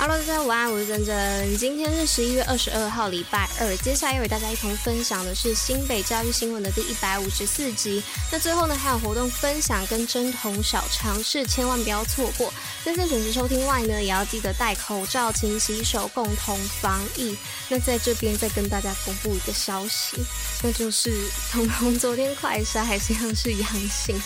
Hello，大家午安，我是珍珍。今天是十一月二十二号，礼拜二。接下来要为大家一同分享的是新北教育新闻的第一百五十四集。那最后呢，还有活动分享跟征童小尝试，千万不要错过。在这准时收听外呢，也要记得戴口罩、勤洗手，共同防疫。那在这边再跟大家公布一个消息，那就是彤彤昨天快筛还是像是阳性。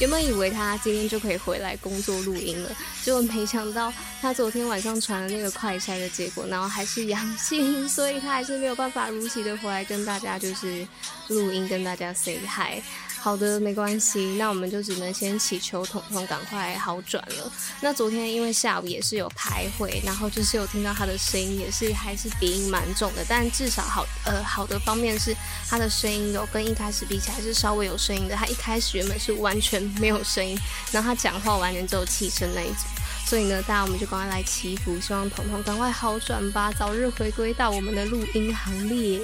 原本以为他今天就可以回来工作录音了，结果没想到他昨天晚上传了那个快筛的结果，然后还是阳性，所以他还是没有办法如期的回来跟大家就是录音，跟大家 say hi。好的，没关系，那我们就只能先祈求彤彤赶快好转了。那昨天因为下午也是有开会，然后就是有听到他的声音，也是还是鼻音蛮重的，但至少好呃好的方面是他的声音有跟一开始比起来是稍微有声音的。他一开始原本是完全没有声音，然后他讲话完全只有气声那一种。所以呢，大家我们就赶快来祈福，希望彤彤赶快好转吧，早日回归到我们的录音行列。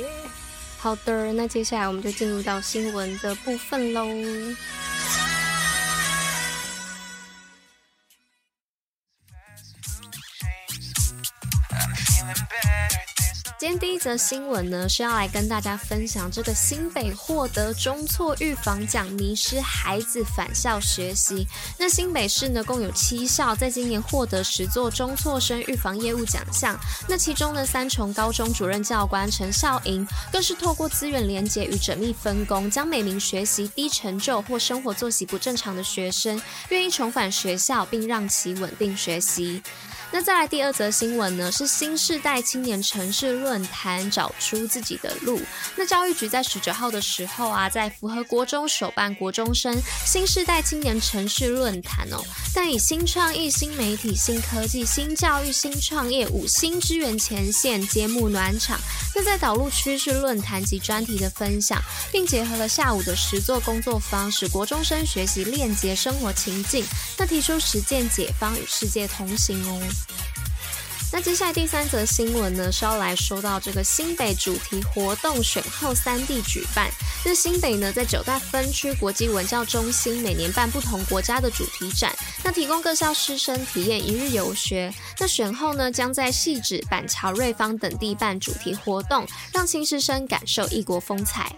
好的，那接下来我们就进入到新闻的部分喽。今天第一则新闻呢，是要来跟大家分享这个新北获得中错预防奖，迷失孩子返校学习。那新北市呢，共有七校在今年获得十座中辍生预防业务奖项。那其中呢，三重高中主任教官陈孝莹，更是透过资源连结与缜密分工，将每名学习低成就或生活作息不正常的学生，愿意重返学校，并让其稳定学习。那再来第二则新闻呢，是新世代青年城市论坛找出自己的路。那教育局在十九号的时候啊，在符合国中首办国中生新世代青年城市论坛哦，但以新创意、新媒体、新科技、新教育、新创业五新支援前线揭幕暖场。那在导入趋势论坛及专题的分享，并结合了下午的实作工作坊，使国中生学习链接生活情境。那提出实践解方与世界同行哦。那接下来第三则新闻呢，是要来说到这个新北主题活动选后三地举办。那新北呢，在九大分区国际文教中心每年办不同国家的主题展，那提供各校师生体验一日游学。那选后呢，将在汐止、板桥、瑞芳等地办主题活动，让新师生感受异国风采。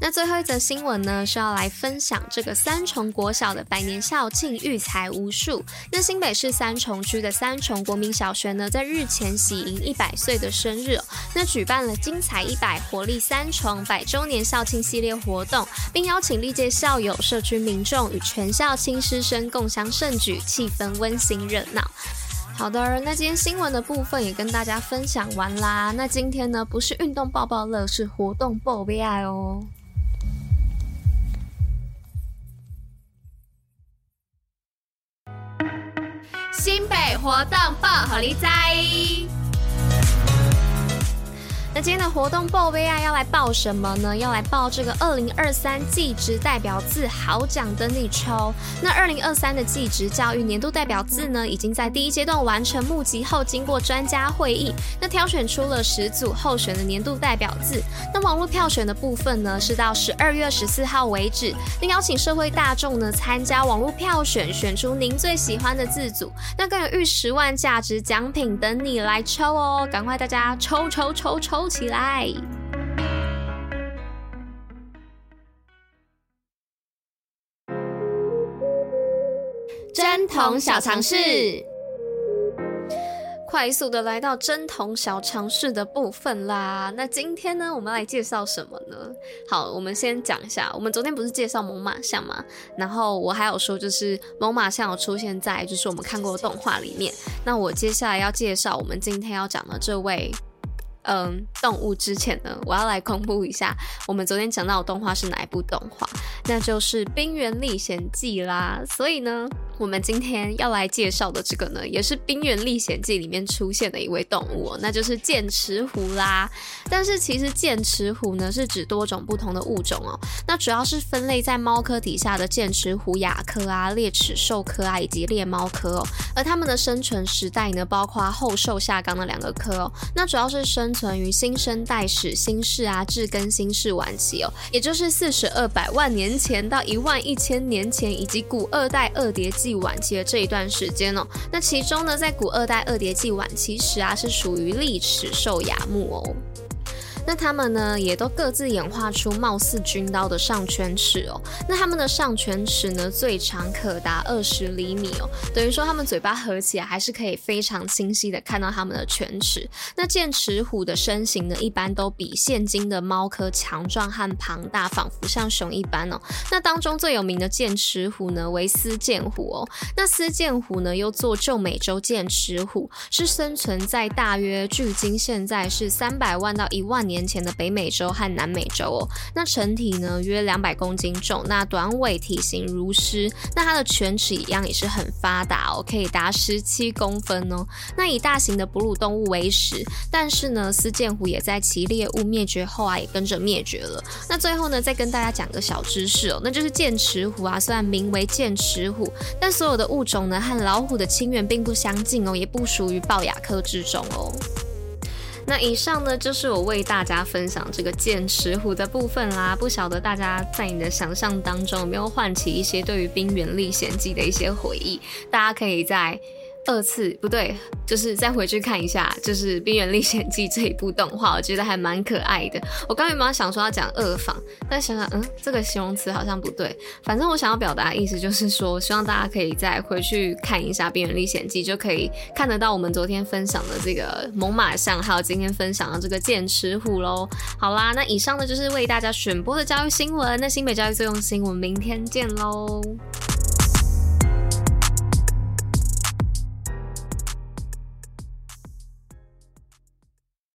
那最后一则新闻呢，是要来分享这个三重国小的百年校庆育才无数。那新北市三重区的三重国民小学呢，在日前喜迎一百岁的生日，那举办了精彩一百活力三重百周年校庆系列活动，并邀请历届校友、社区民众与全校亲师生共襄盛举，气氛温馨热闹。好的，那今天新闻的部分也跟大家分享完啦。那今天呢，不是运动抱抱乐，是活动爆悲哀哦。新北活动报虎哩知。今天的活动报杯啊，要来报什么呢？要来报这个二零二三技职代表字好奖等你抽。那二零二三的技职教育年度代表字呢，已经在第一阶段完成募集后，经过专家会议，那挑选出了十组候选的年度代表字。那网络票选的部分呢，是到十二月十四号为止，并邀请社会大众呢参加网络票选，选出您最喜欢的字组。那更有逾十万价值奖品等你来抽哦！赶快大家抽抽抽抽！起来！针筒小常识，快速的来到针筒小常识的部分啦。那今天呢，我们来介绍什么呢？好，我们先讲一下。我们昨天不是介绍猛犸象吗？然后我还有说，就是猛犸象有出现在就是我们看过的动画里面。那我接下来要介绍我们今天要讲的这位。嗯，动物之前呢，我要来公布一下，我们昨天讲到的动画是哪一部动画？那就是《冰原历险记》啦。所以呢，我们今天要来介绍的这个呢，也是《冰原历险记》里面出现的一位动物哦，那就是剑齿虎啦。但是其实剑齿虎呢，是指多种不同的物种哦。那主要是分类在猫科底下的剑齿虎亚科啊、猎齿兽科啊以及猎猫科哦。而它们的生存时代呢，包括后兽下纲的两个科哦。那主要是生存于新生代史新世啊至更新世晚期哦，也就是四十二百万年前到一万一千年前，以及古二代二叠纪晚期的这一段时间哦，那其中呢，在古二代二叠纪晚期时啊，是属于利齿兽亚目哦。那它们呢，也都各自演化出貌似军刀的上犬齿哦。那它们的上犬齿呢，最长可达二十厘米哦，等于说它们嘴巴合起来还是可以非常清晰的看到它们的犬齿。那剑齿虎的身形呢，一般都比现今的猫科强壮和庞大，仿佛像熊一般哦。那当中最有名的剑齿虎呢，为斯剑虎哦。那斯剑虎呢，又作旧美洲剑齿虎，是生存在大约距今现在是三百万到一万年年前的北美洲和南美洲哦，那成体呢约两百公斤重，那短尾体型如狮，那它的犬齿一样也是很发达哦，可以达十七公分哦。那以大型的哺乳动物为食，但是呢，斯剑虎也在其猎物灭绝后啊，也跟着灭绝了。那最后呢，再跟大家讲个小知识哦，那就是剑齿虎啊，虽然名为剑齿虎，但所有的物种呢和老虎的亲缘并不相近哦，也不属于齙亚科之中哦。那以上呢，就是我为大家分享这个剑齿虎的部分啦。不晓得大家在你的想象当中有没有唤起一些对于《冰原历险记》的一些回忆？大家可以在。二次不对，就是再回去看一下，就是《冰原历险记》这一部动画，我觉得还蛮可爱的。我刚原本想说要讲二访，但想想，嗯，这个形容词好像不对。反正我想要表达的意思就是说，希望大家可以再回去看一下《冰原历险记》，就可以看得到我们昨天分享的这个猛犸象，还有今天分享的这个剑齿虎喽。好啦，那以上呢就是为大家选播的教育新闻。那新北教育最用心，我们明天见喽。